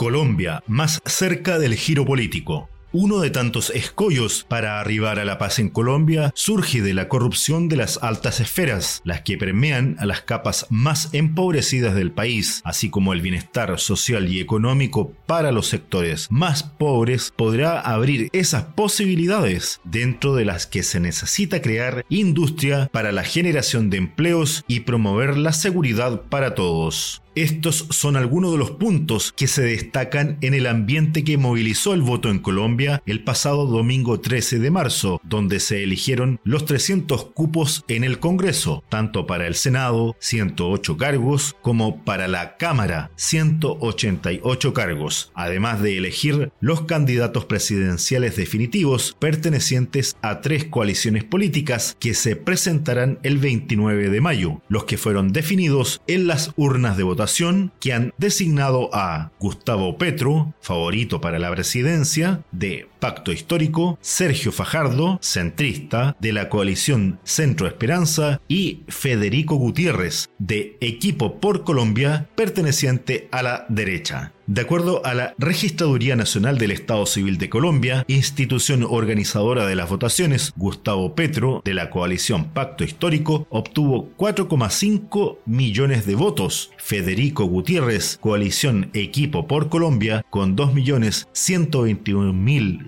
Colombia, más cerca del giro político. Uno de tantos escollos para arribar a la paz en Colombia surge de la corrupción de las altas esferas, las que permean a las capas más empobrecidas del país, así como el bienestar social y económico para los sectores más pobres podrá abrir esas posibilidades dentro de las que se necesita crear industria para la generación de empleos y promover la seguridad para todos. Estos son algunos de los puntos que se destacan en el ambiente que movilizó el voto en Colombia el pasado domingo 13 de marzo, donde se eligieron los 300 cupos en el Congreso, tanto para el Senado, 108 cargos, como para la Cámara, 188 cargos, además de elegir los candidatos presidenciales definitivos pertenecientes a tres coaliciones políticas que se presentarán el 29 de mayo, los que fueron definidos en las urnas de votación que han designado a Gustavo Petro, favorito para la presidencia, de Pacto Histórico, Sergio Fajardo, centrista, de la coalición Centro Esperanza, y Federico Gutiérrez, de Equipo por Colombia, perteneciente a la derecha. De acuerdo a la Registraduría Nacional del Estado Civil de Colombia, institución organizadora de las votaciones, Gustavo Petro, de la coalición Pacto Histórico, obtuvo 4,5 millones de votos. Federico Gutiérrez, coalición Equipo por Colombia, con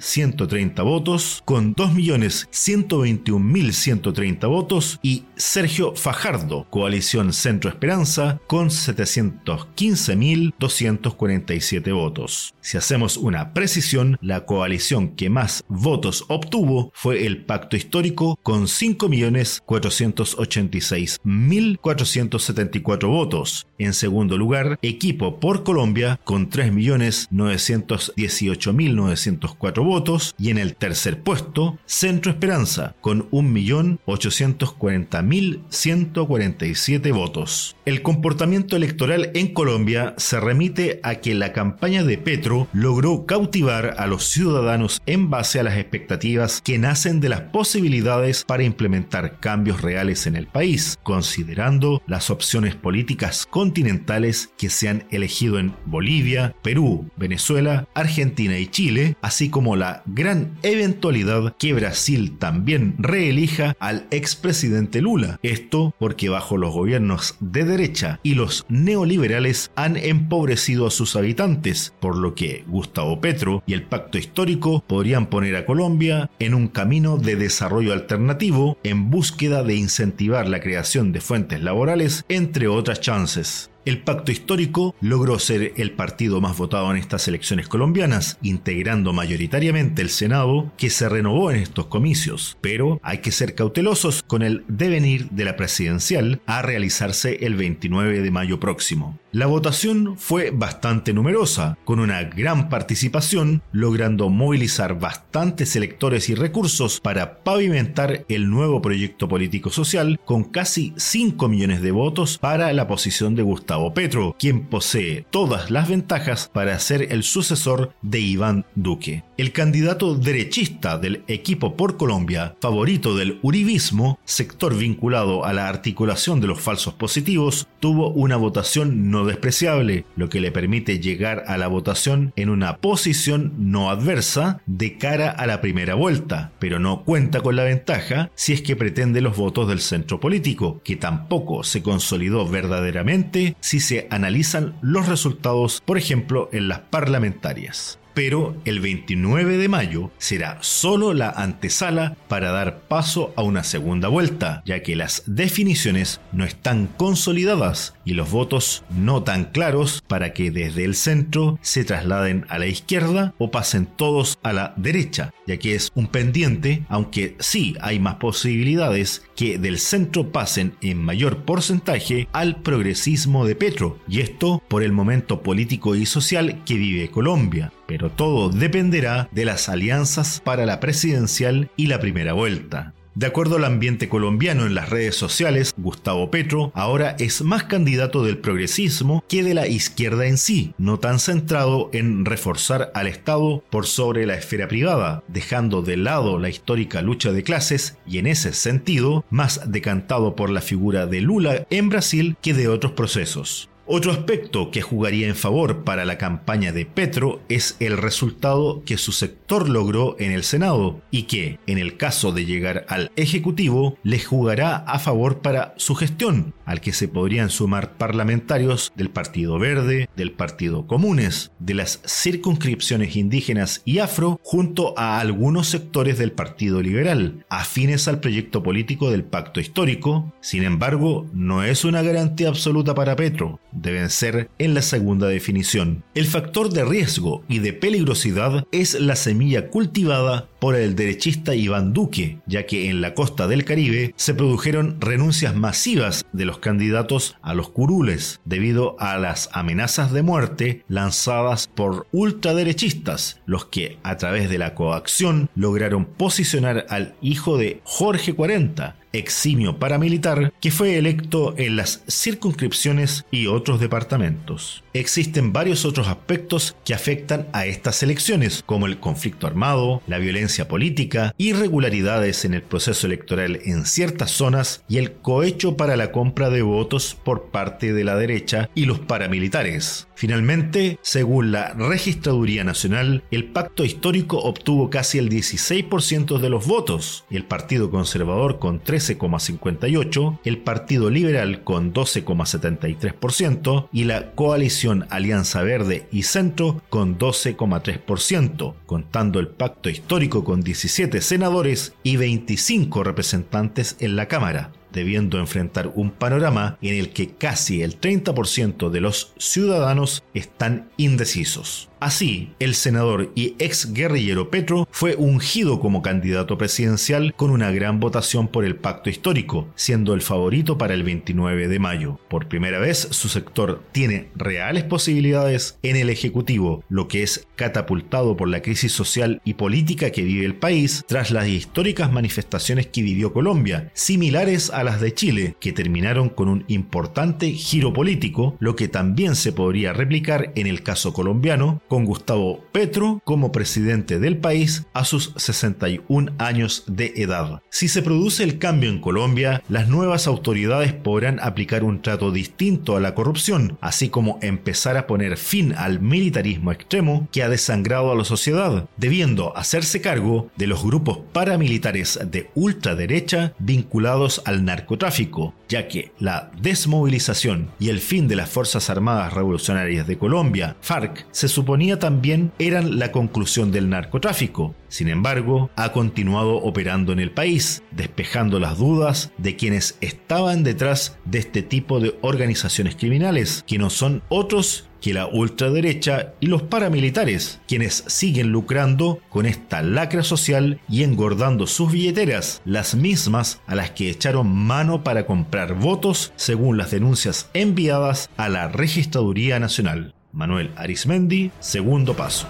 2.121.130 votos, con 2.121.130 votos, y Sergio Fajardo, coalición Centro Esperanza, con 715.240 votos. Si hacemos una precisión, la coalición que más votos obtuvo fue el Pacto Histórico con 5.486.474 votos. En segundo lugar, Equipo por Colombia con 3.918.904 votos. Y en el tercer puesto, Centro Esperanza con 1.840.147 votos. El comportamiento electoral en Colombia se remite a que la campaña de Petro logró cautivar a los ciudadanos en base a las expectativas que nacen de las posibilidades para implementar cambios reales en el país, considerando las opciones políticas continentales que se han elegido en Bolivia, Perú, Venezuela, Argentina y Chile, así como la gran eventualidad que Brasil también reelija al expresidente Lula. Esto porque bajo los gobiernos de derecha y los neoliberales han empobrecido a sus habitantes por lo que Gustavo Petro y el pacto histórico podrían poner a Colombia en un camino de desarrollo alternativo en búsqueda de incentivar la creación de fuentes laborales, entre otras chances. El pacto histórico logró ser el partido más votado en estas elecciones colombianas, integrando mayoritariamente el Senado que se renovó en estos comicios, pero hay que ser cautelosos con el devenir de la presidencial a realizarse el 29 de mayo próximo. La votación fue bastante numerosa, con una gran participación, logrando movilizar bastantes electores y recursos para pavimentar el nuevo proyecto político-social con casi 5 millones de votos para la posición de Gustavo Petro, quien posee todas las ventajas para ser el sucesor de Iván Duque. El candidato derechista del equipo por Colombia, favorito del Uribismo, sector vinculado a la articulación de los falsos positivos, tuvo una votación no despreciable, lo que le permite llegar a la votación en una posición no adversa de cara a la primera vuelta, pero no cuenta con la ventaja si es que pretende los votos del centro político, que tampoco se consolidó verdaderamente si se analizan los resultados, por ejemplo, en las parlamentarias pero el 29 de mayo será solo la antesala para dar paso a una segunda vuelta, ya que las definiciones no están consolidadas y los votos no tan claros para que desde el centro se trasladen a la izquierda o pasen todos a la derecha, ya que es un pendiente, aunque sí hay más posibilidades que del centro pasen en mayor porcentaje al progresismo de Petro, y esto por el momento político y social que vive Colombia pero todo dependerá de las alianzas para la presidencial y la primera vuelta. De acuerdo al ambiente colombiano en las redes sociales, Gustavo Petro ahora es más candidato del progresismo que de la izquierda en sí, no tan centrado en reforzar al Estado por sobre la esfera privada, dejando de lado la histórica lucha de clases y en ese sentido más decantado por la figura de Lula en Brasil que de otros procesos. Otro aspecto que jugaría en favor para la campaña de Petro es el resultado que su sector logró en el Senado y que, en el caso de llegar al Ejecutivo, le jugará a favor para su gestión, al que se podrían sumar parlamentarios del Partido Verde, del Partido Comunes, de las circunscripciones indígenas y afro, junto a algunos sectores del Partido Liberal, afines al proyecto político del Pacto Histórico. Sin embargo, no es una garantía absoluta para Petro deben ser en la segunda definición. El factor de riesgo y de peligrosidad es la semilla cultivada por el derechista Iván Duque, ya que en la costa del Caribe se produjeron renuncias masivas de los candidatos a los curules debido a las amenazas de muerte lanzadas por ultraderechistas, los que a través de la coacción lograron posicionar al hijo de Jorge 40, eximio paramilitar que fue electo en las circunscripciones y otros departamentos. Existen varios otros aspectos que afectan a estas elecciones, como el conflicto armado, la violencia política, irregularidades en el proceso electoral en ciertas zonas y el cohecho para la compra de votos por parte de la derecha y los paramilitares. Finalmente, según la Registraduría Nacional, el pacto histórico obtuvo casi el 16% de los votos, el Partido Conservador con 13,58%, el Partido Liberal con 12,73% y la coalición Alianza Verde y Centro con 12,3%, contando el pacto histórico con 17 senadores y 25 representantes en la Cámara debiendo enfrentar un panorama en el que casi el 30% de los ciudadanos están indecisos. Así, el senador y ex guerrillero Petro fue ungido como candidato presidencial con una gran votación por el pacto histórico, siendo el favorito para el 29 de mayo. Por primera vez, su sector tiene reales posibilidades en el Ejecutivo, lo que es catapultado por la crisis social y política que vive el país tras las históricas manifestaciones que vivió Colombia, similares a las de Chile, que terminaron con un importante giro político, lo que también se podría replicar en el caso colombiano, con Gustavo Petro como presidente del país a sus 61 años de edad. Si se produce el cambio en Colombia, las nuevas autoridades podrán aplicar un trato distinto a la corrupción, así como empezar a poner fin al militarismo extremo que ha desangrado a la sociedad, debiendo hacerse cargo de los grupos paramilitares de ultraderecha vinculados al narcotráfico, ya que la desmovilización y el fin de las Fuerzas Armadas Revolucionarias de Colombia, FARC, se suponía también eran la conclusión del narcotráfico. Sin embargo, ha continuado operando en el país, despejando las dudas de quienes estaban detrás de este tipo de organizaciones criminales, que no son otros que la ultraderecha y los paramilitares, quienes siguen lucrando con esta lacra social y engordando sus billeteras, las mismas a las que echaron mano para votos según las denuncias enviadas a la Registraduría Nacional. Manuel Arismendi, segundo paso.